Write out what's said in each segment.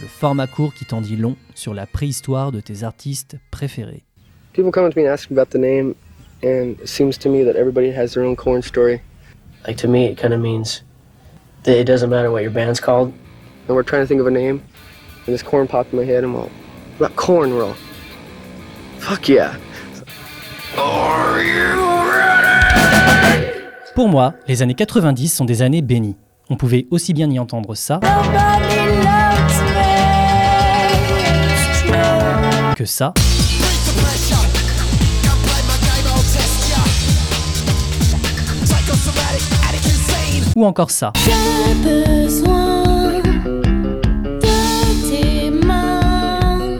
le format court qui t'en dit long sur la préhistoire de tes artistes préférés. People come up to me and ask me about the name, and it seems to me that everybody has their own corn story. Like to me, it kind of means that it doesn't matter what your band's called. And we're trying to think of a name, and this corn popped in my head, and I'm all, what about corn roll? Fuck yeah. Pour moi, les années 90 sont des années bénies. On pouvait aussi bien y entendre ça que ça. Ou encore ça. besoin de tes mains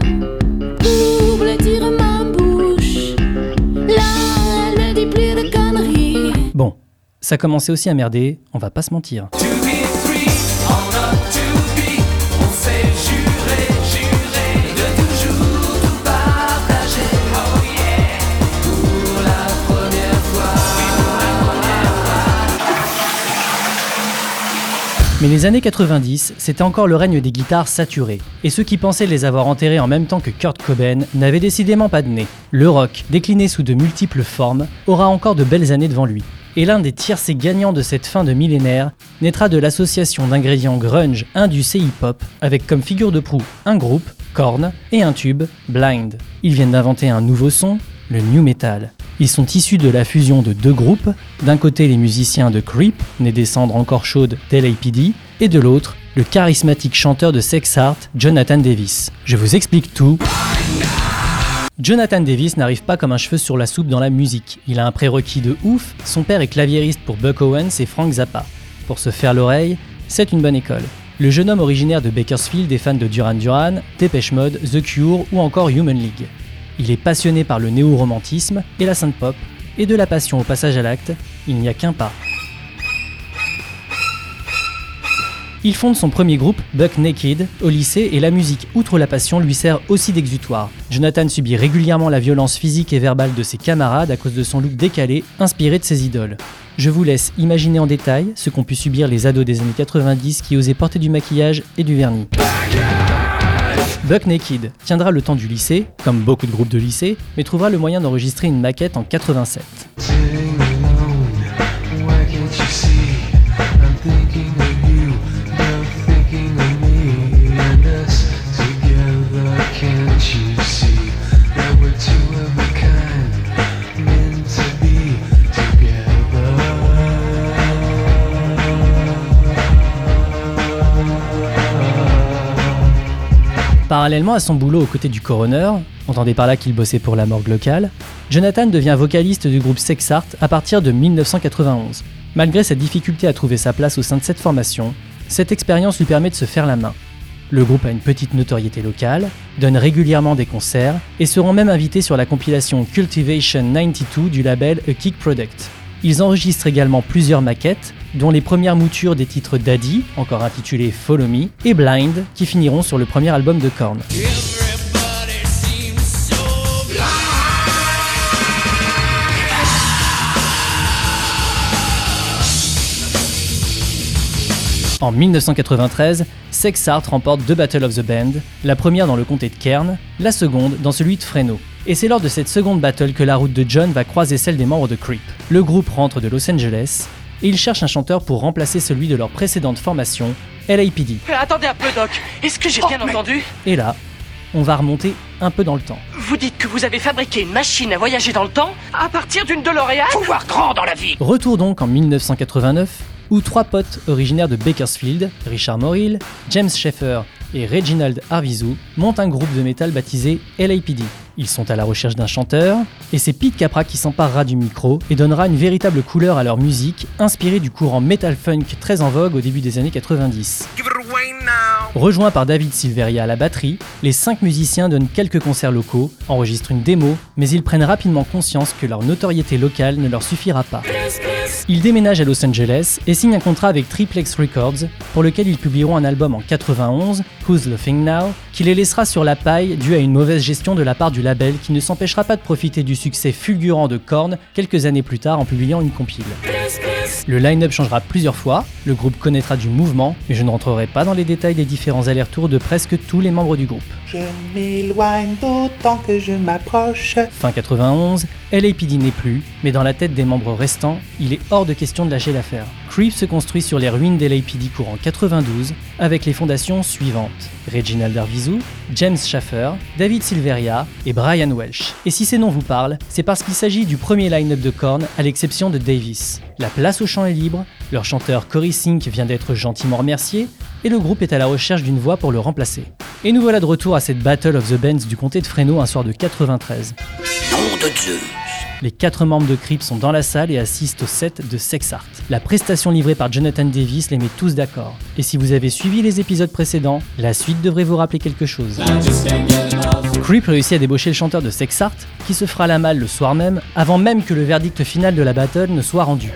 pour blottir ma bouche. Là, elle ne dit plus de conneries. Bon, ça commençait aussi à merder, on va pas se mentir. Mais les années 90, c'était encore le règne des guitares saturées, et ceux qui pensaient les avoir enterrées en même temps que Kurt Cobain n'avaient décidément pas de nez. Le rock, décliné sous de multiples formes, aura encore de belles années devant lui. Et l'un des tiercés gagnants de cette fin de millénaire naîtra de l'association d'ingrédients grunge, indus et hip-hop, avec comme figure de proue un groupe, Korn, et un tube, Blind. Ils viennent d'inventer un nouveau son, le new metal. Ils sont issus de la fusion de deux groupes, d'un côté les musiciens de Creep, nés des cendres encore chaudes d'LAPD, et de l'autre, le charismatique chanteur de Sex Art, Jonathan Davis. Je vous explique tout. Jonathan Davis n'arrive pas comme un cheveu sur la soupe dans la musique. Il a un prérequis de ouf, son père est claviériste pour Buck Owens et Frank Zappa. Pour se faire l'oreille, c'est une bonne école. Le jeune homme originaire de Bakersfield est fan de Duran Duran, Depeche Mode, The Cure ou encore Human League. Il est passionné par le néo-romantisme et la synth-pop, et de la passion au passage à l'acte, il n'y a qu'un pas. Il fonde son premier groupe, Buck Naked, au lycée et la musique, outre la passion, lui sert aussi d'exutoire. Jonathan subit régulièrement la violence physique et verbale de ses camarades à cause de son look décalé, inspiré de ses idoles. Je vous laisse imaginer en détail ce qu'ont pu subir les ados des années 90 qui osaient porter du maquillage et du vernis. Buck Naked tiendra le temps du lycée, comme beaucoup de groupes de lycée, mais trouvera le moyen d'enregistrer une maquette en 87. Parallèlement à son boulot aux côtés du coroner, entendez par là qu'il bossait pour la morgue locale, Jonathan devient vocaliste du groupe Sex Art à partir de 1991. Malgré sa difficulté à trouver sa place au sein de cette formation, cette expérience lui permet de se faire la main. Le groupe a une petite notoriété locale, donne régulièrement des concerts et seront même invités sur la compilation Cultivation 92 du label A Kick Product. Ils enregistrent également plusieurs maquettes, dont les premières moutures des titres Daddy, encore intitulé Follow Me, et Blind, qui finiront sur le premier album de Korn. En 1993, Sex Art remporte deux Battle of the Band, la première dans le comté de Kern, la seconde dans celui de Fresno. Et c'est lors de cette seconde battle que la route de John va croiser celle des membres de Creep. Le groupe rentre de Los Angeles et ils cherchent un chanteur pour remplacer celui de leur précédente formation, LAPD. Attendez un peu, Doc. Est-ce que j'ai bien entendu? Et là, on va remonter un peu dans le temps. Vous dites que vous avez fabriqué une machine à voyager dans le temps à partir d'une DeLorean? Pouvoir grand dans la vie Retour donc en 1989, où trois potes originaires de Bakersfield, Richard Morrill, James Schaeffer et Reginald Arvizu, montent un groupe de métal baptisé LAPD. Ils sont à la recherche d'un chanteur, et c'est Pete Capra qui s'emparera du micro et donnera une véritable couleur à leur musique, inspirée du courant metal funk très en vogue au début des années 90. Give it away now. Rejoints par David Silveria à la batterie, les cinq musiciens donnent quelques concerts locaux, enregistrent une démo, mais ils prennent rapidement conscience que leur notoriété locale ne leur suffira pas. Ils déménagent à Los Angeles et signent un contrat avec Triplex Records, pour lequel ils publieront un album en 91, Who's Laughing Now, qui les laissera sur la paille dû à une mauvaise gestion de la part du label qui ne s'empêchera pas de profiter du succès fulgurant de Korn quelques années plus tard en publiant une compile. Le line-up changera plusieurs fois, le groupe connaîtra du mouvement, mais je ne rentrerai pas dans les détails des différents allers-retours de presque tous les membres du groupe. Je m'éloigne d'autant que je m'approche. Fin 91, LAPD n'est plus, mais dans la tête des membres restants, il est hors de question de lâcher l'affaire. Creep se construit sur les ruines d'LAPD courant 92 avec les fondations suivantes Reginald Arvizu, James Schaffer, David Silveria et Brian Welsh. Et si ces noms vous parlent, c'est parce qu'il s'agit du premier line-up de Korn à l'exception de Davis. La place au chant est libre, leur chanteur Cory Sink vient d'être gentiment remercié et le groupe est à la recherche d'une voix pour le remplacer. Et nous voilà de retour à cette Battle of the Bands du comté de Fresno un soir de 93. Les quatre membres de Creep sont dans la salle et assistent au set de Sex Art. La prestation livrée par Jonathan Davis les met tous d'accord. Et si vous avez suivi les épisodes précédents, la suite devrait vous rappeler quelque chose. Creep réussit à débaucher le chanteur de Sex Art, qui se fera la malle le soir même, avant même que le verdict final de la battle ne soit rendu.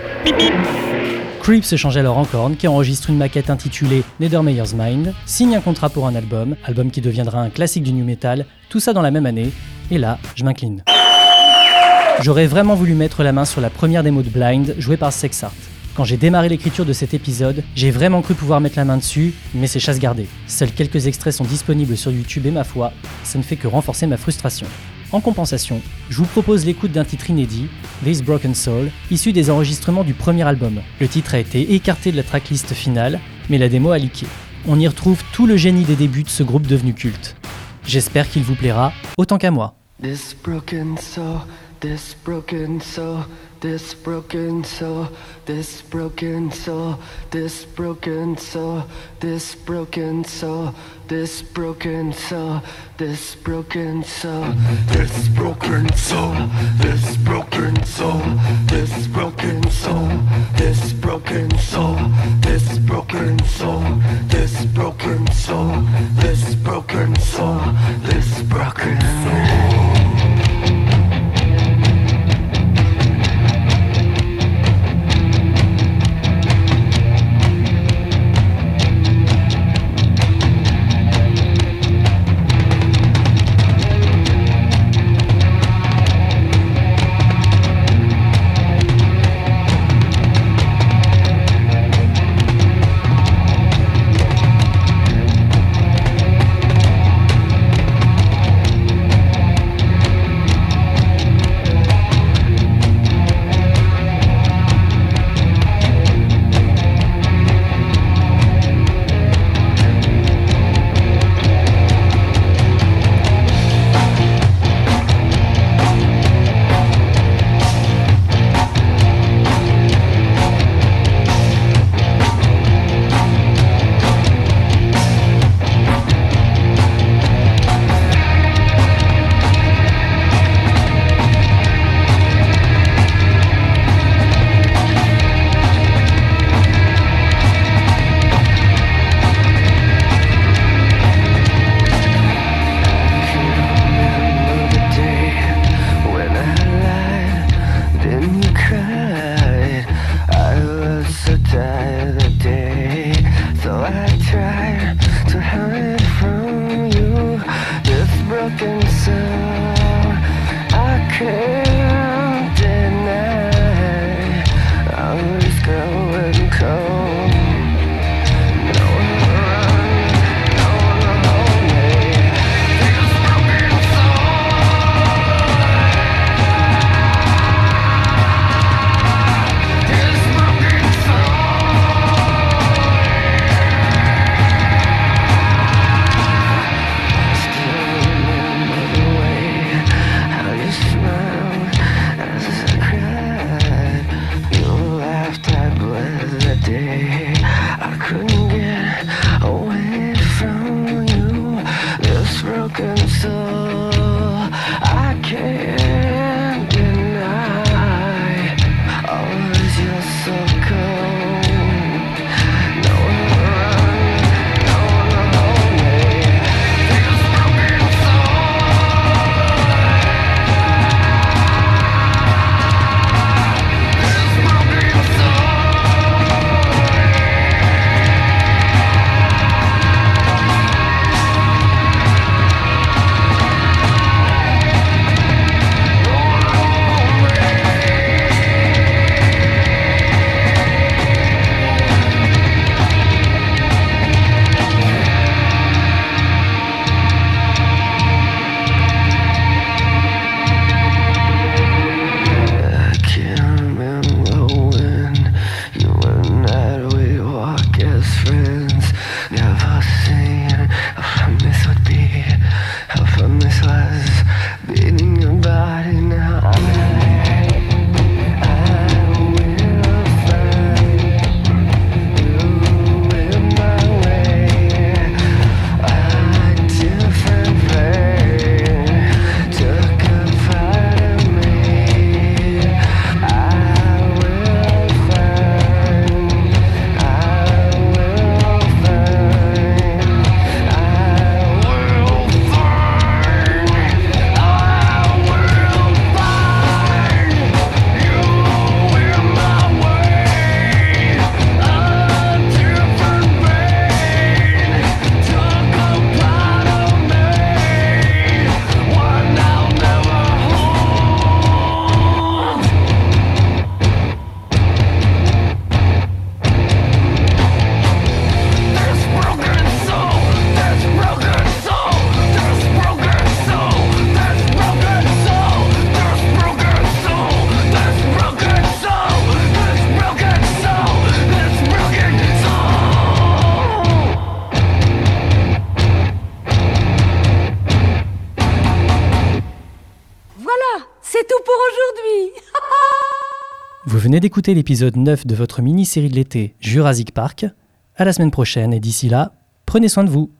Creep se change alors en corne, qui enregistre une maquette intitulée Nethermeyer's Mind, signe un contrat pour un album, album qui deviendra un classique du new metal, tout ça dans la même année, et là, je m'incline. J'aurais vraiment voulu mettre la main sur la première démo de Blind, jouée par Sex Art. Quand j'ai démarré l'écriture de cet épisode, j'ai vraiment cru pouvoir mettre la main dessus, mais c'est chasse gardée. Seuls quelques extraits sont disponibles sur YouTube et ma foi, ça ne fait que renforcer ma frustration. En compensation, je vous propose l'écoute d'un titre inédit, This Broken Soul, issu des enregistrements du premier album. Le titre a été écarté de la tracklist finale, mais la démo a leaké. On y retrouve tout le génie des débuts de ce groupe devenu culte. J'espère qu'il vous plaira autant qu'à moi. This broken soul, this broken soul, this broken soul, this broken soul, this broken soul, this broken soul, this broken soul, this broken soul, this broken soul, this broken soul, this broken soul, this broken soul, this broken soul, this broken soul, this broken soul, this broken soul. venez d'écouter l'épisode 9 de votre mini-série de l'été Jurassic Park. À la semaine prochaine et d'ici là, prenez soin de vous.